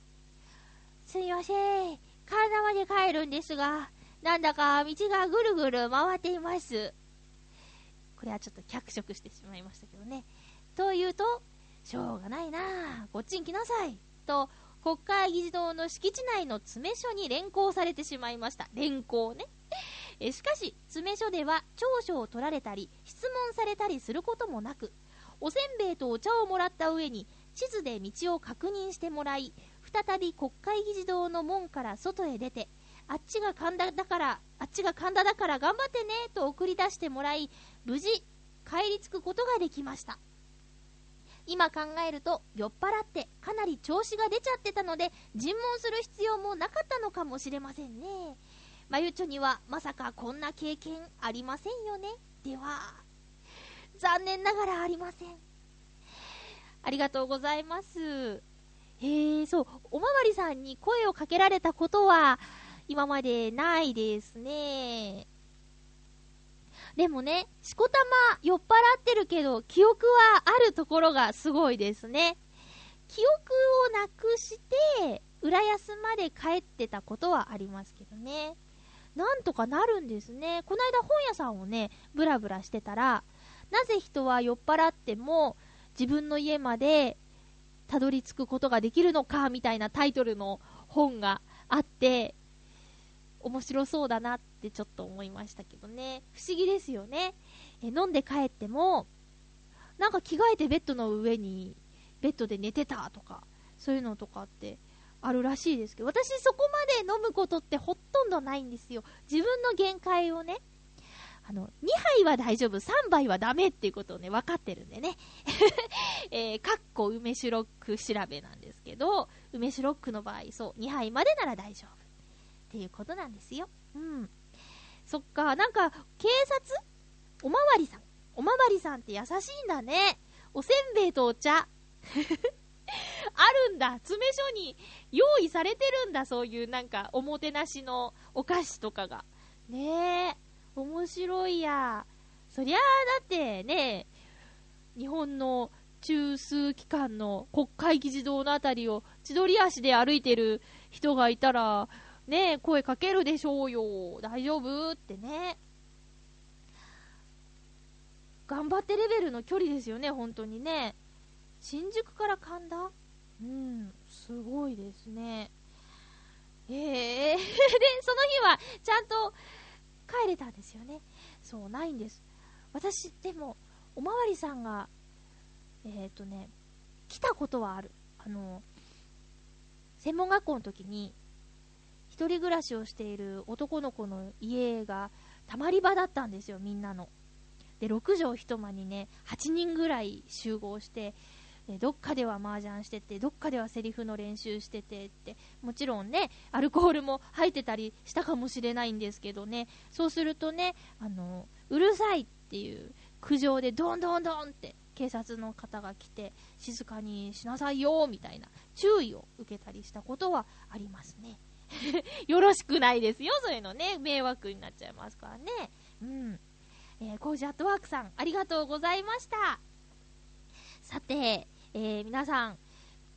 すいません。体まで帰るんですがなんだか道がぐるぐる回っています。これはちょっと脚色してしまいましたけどね。と言うとしょうがないなこっちに来なさいと国会議事堂の敷地内の詰め所に連行されてしまいました。連行ね。えしかし詰め所では調書を取られたり質問されたりすることもなくおせんべいとお茶をもらった上に地図で道を確認してもらい再び国会議事堂の門から外へ出てあっちが神田だからあっちが神田だから頑張ってねと送り出してもらい無事帰り着くことができました。今考えると酔っ払ってかなり調子が出ちゃってたので尋問する必要もなかったのかもしれませんね。まゆちょにはまさかこんな経験ありませんよね？では残念ながらありません。ありがとうございます。へえそうおまわりさんに声をかけられたことは今までないですね。でもね、しこたま酔っ払ってるけど、記憶はあるところがすごいですね。記憶をなくして、浦安まで帰ってたことはありますけどね。なんとかなるんですね。この間本屋さんをね、ブラブラしてたら、なぜ人は酔っ払っても自分の家までたどり着くことができるのかみたいなタイトルの本があって、面白そうだなってちょっと思いましたけどね。不思議ですよね。え飲んで帰っても、なんか着替えてベッドの上に、ベッドで寝てたとか、そういうのとかってあるらしいですけど、私そこまで飲むことってほとんどないんですよ。自分の限界をね、あの、2杯は大丈夫、3杯はダメっていうことをね、分かってるんでね。えー、かっこ梅酒ロック調べなんですけど、梅酒ロックの場合、そう、2杯までなら大丈夫。っていうことなんですよ。うん。そっか、なんか、警察？おまわりさん。おまわりさんって優しいんだね。おせんべいとお茶。あるんだ。詰め所に用意されてるんだ。そういうなんか、おもてなしのお菓子とかが。ねえ。面白いや。そりゃあ、だってね、日本の中枢機関の国会議事堂のあたりを千鳥足で歩いてる人がいたら、ね声かけるでしょうよ。大丈夫ってね。頑張ってレベルの距離ですよね、本当にね。新宿から神田？うん、すごいですね。えー、で、その日はちゃんと帰れたんですよね。そう、ないんです。私、でも、おまわりさんが、えっ、ー、とね、来たことはある。あの、専門学校の時に、一人暮らしをしている男の子の家が、たまり場だったんですよ、みんなの。で、6畳一間にね、8人ぐらい集合して、えどっかでは麻雀してて、どっかではセリフの練習しててって、もちろんね、アルコールも入ってたりしたかもしれないんですけどね、そうするとね、あの、うるさいっていう苦情でどんどんどんって警察の方が来て、静かにしなさいよ、みたいな注意を受けたりしたことはありますね。よろしくないですよ、そういうのね。迷惑になっちゃいますからね。うん。えー、コージアットワークさん、ありがとうございました。さて、えー、皆さん、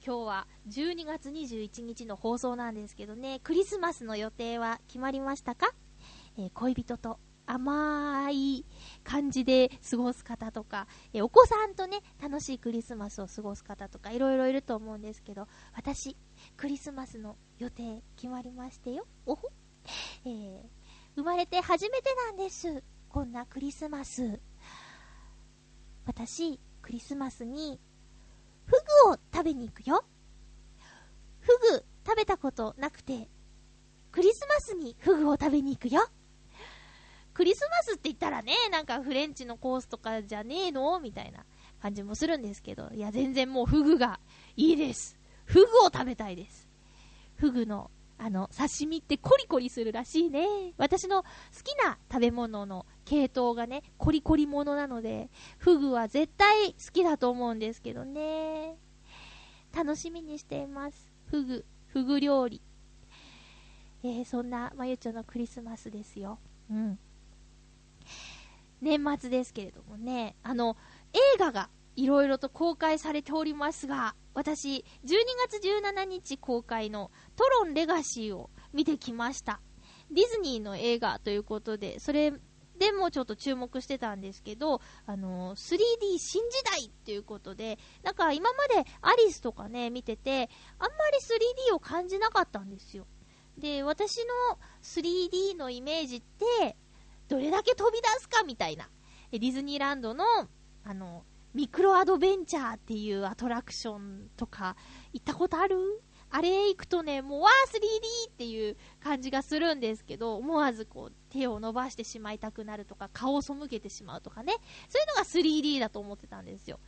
今日は12月21日の放送なんですけどね、クリスマスの予定は決まりましたか、えー、恋人と甘い感じで過ごす方とか、えー、お子さんとね、楽しいクリスマスを過ごす方とか、いろいろいると思うんですけど、私、クリスマスの予定決まりましてよ。おほえー、生まれて初めてなんです。こんなクリスマス。私、クリスマスにフグを食べに行くよ。フグ食べたことなくて、クリスマスにフグを食べに行くよ。クリスマスって言ったらね、なんかフレンチのコースとかじゃねえの？みたいな感じもするんですけど、いや、全然もうフグがいいです。フグを食べたいです。フグのあの、刺身ってコリコリするらしいね。私の好きな食べ物の系統がね、コリコリものなので、フグは絶対好きだと思うんですけどね。楽しみにしています。フグ、フグ料理。えー、そんなまゆちょのクリスマスですよ。うん。年末ですけれどもね、あの、映画がいろいろと公開されておりますが、私、12月17日公開のトロンレガシーを見てきました。ディズニーの映画ということで、それでもちょっと注目してたんですけど、あの、3D 新時代っていうことで、なんか今までアリスとかね、見てて、あんまり 3D を感じなかったんですよ。で、私の 3D のイメージって、どれだけ飛び出すかみたいな。ディズニーランドの、あの、ミクロアドベンチャーっていうアトラクションとか行ったことある？あれ行くとね、もうわー 3D っていう感じがするんですけど、思わずこう手を伸ばしてしまいたくなるとか、顔を背けてしまうとかね、そういうのが 3D だと思ってたんですよ。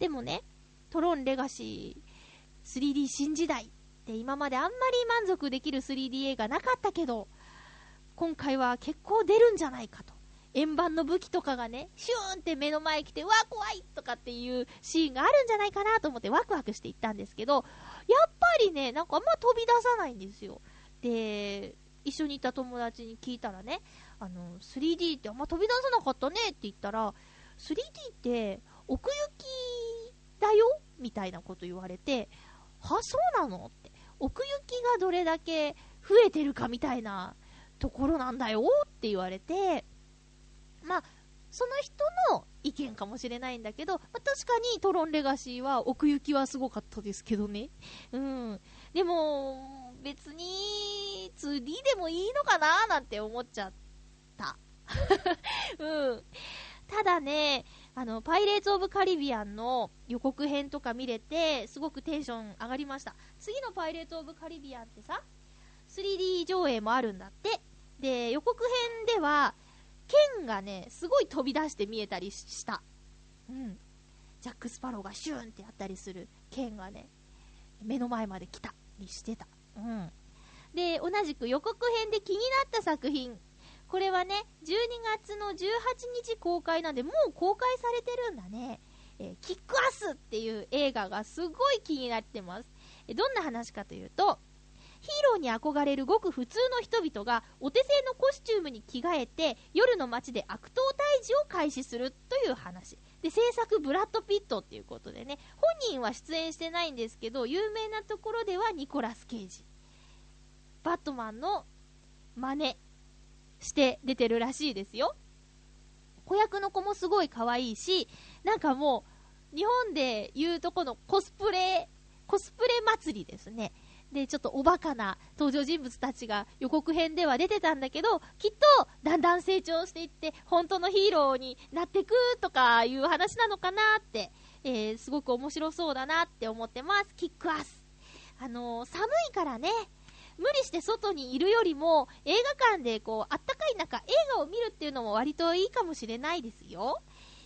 でもね、トロンレガシー 3D 新時代って今まであんまり満足できる 3D 映画なかったけど、今回は結構出るんじゃないかと。円盤の武器とかがね、シューンって目の前来て、うわ、怖いとかっていうシーンがあるんじゃないかなと思ってワクワクしていったんですけど、やっぱりね、なんかあんま飛び出さないんですよ。で、一緒にいた友達に聞いたらね、あの、3D ってあんま飛び出さなかったねって言ったら、3D って奥行きだよ？みたいなこと言われて、は、そうなの？って。奥行きがどれだけ増えてるかみたいなところなんだよ？って言われて、まあ、その人の意見かもしれないんだけど、まあ、確かにトロンレガシーは奥行きはすごかったですけどね。うん。でも、別に 2D でもいいのかななんて思っちゃった。うん。ただね、あの、パイレーツ・オブ・カリビアンの予告編とか見れて、すごくテンション上がりました。次のパイレーツ・オブ・カリビアンってさ、3D 上映もあるんだって。で、予告編では、剣がね、すごい飛び出して見えたりした。うん。ジャック・スパローがシューンってやったりする剣がね、目の前まで来たりしてた。うん。で、同じく予告編で気になった作品。これはね、12月の18日公開なんで、もう公開されてるんだね。えー、キックアスっていう映画がすごい気になってます。えどんな話かというと、ヒーローに憧れるごく普通の人々がお手製のコスチュームに着替えて夜の街で悪党退治を開始するという話。で、制作ブラッド・ピットっていうことでね、本人は出演してないんですけど、有名なところではニコラス・ケイジ。バットマンの真似して出てるらしいですよ。子役の子もすごい可愛いし、なんかもう、日本で言うとこのコスプレ、コスプレ祭りですね。で、ちょっとおバカな登場人物たちが予告編では出てたんだけど、きっとだんだん成長していって、本当のヒーローになってくとかいう話なのかなって、えー、すごく面白そうだなって思ってます。キックアス。あのー、寒いからね、無理して外にいるよりも、映画館でこう、あったかい中、映画を見るっていうのも割といいかもしれないですよ。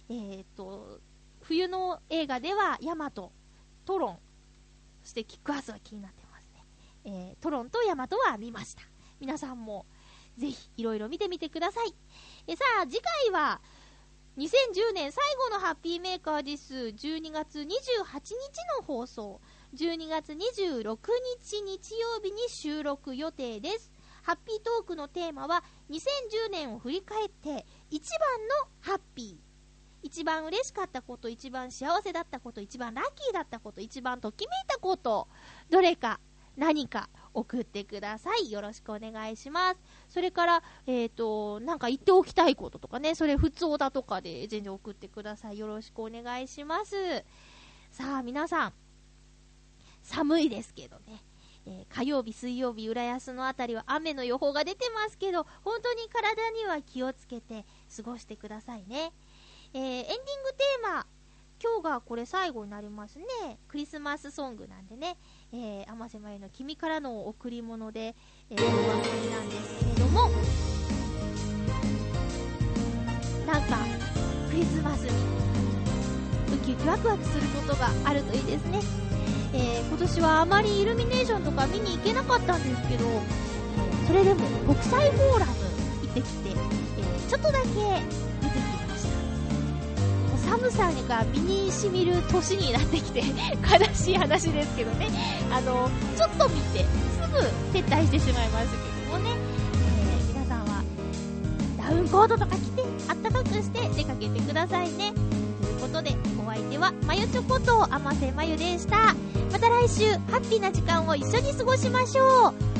えっ、と、冬の映画では、ヤマト、トロン、そしてキックアスは気になって。えー、トロンとヤマトは見ました。皆さんも、ぜひ、いろいろ見てみてください。えさあ、次回は、2010年最後のハッピーメーカーです。12月28日の放送。12月26日日曜日に収録予定です。ハッピートークのテーマは2010年を振り返って一番のハッピー。一番嬉しかったこと、一番幸せだったこと、一番ラッキーだったこと、一番ときめいたこと、どれか何か送ってください。よろしくお願いします。それから、えっ、ー、と、なんか言っておきたいこととかね、それ普通だとかで全然送ってください。よろしくお願いします。さあ、皆さん、寒いですけどね。えー、火曜日、水曜日、浦安のあたりは雨の予報が出てますけど、本当に体には気をつけて過ごしてくださいね。えー、エンディングテーマ、今日がこれ最後になりますね。クリスマスソングなんでね、えー、甘瀬まゆの君からの贈り物で、えー、お別れなんですけれども、なんか、クリスマスに、ウキウキワクワクすることがあるといいですね。えー、今年はあまりイルミネーションとか見に行けなかったんですけど、それでも国際フォーラム行ってきて、えー、ちょっとだけ。寒さが身に染みる年になってきて 悲しい話ですけどね、あの、ちょっと見て、すぐ撤退してしまいましたけどもね、えー、皆さんはダウンコートとか着て、あったかくして出かけてくださいね。ということで、お相手は、まゆちょことあませまゆでした。また来週、ハッピーな時間を一緒に過ごしましょう。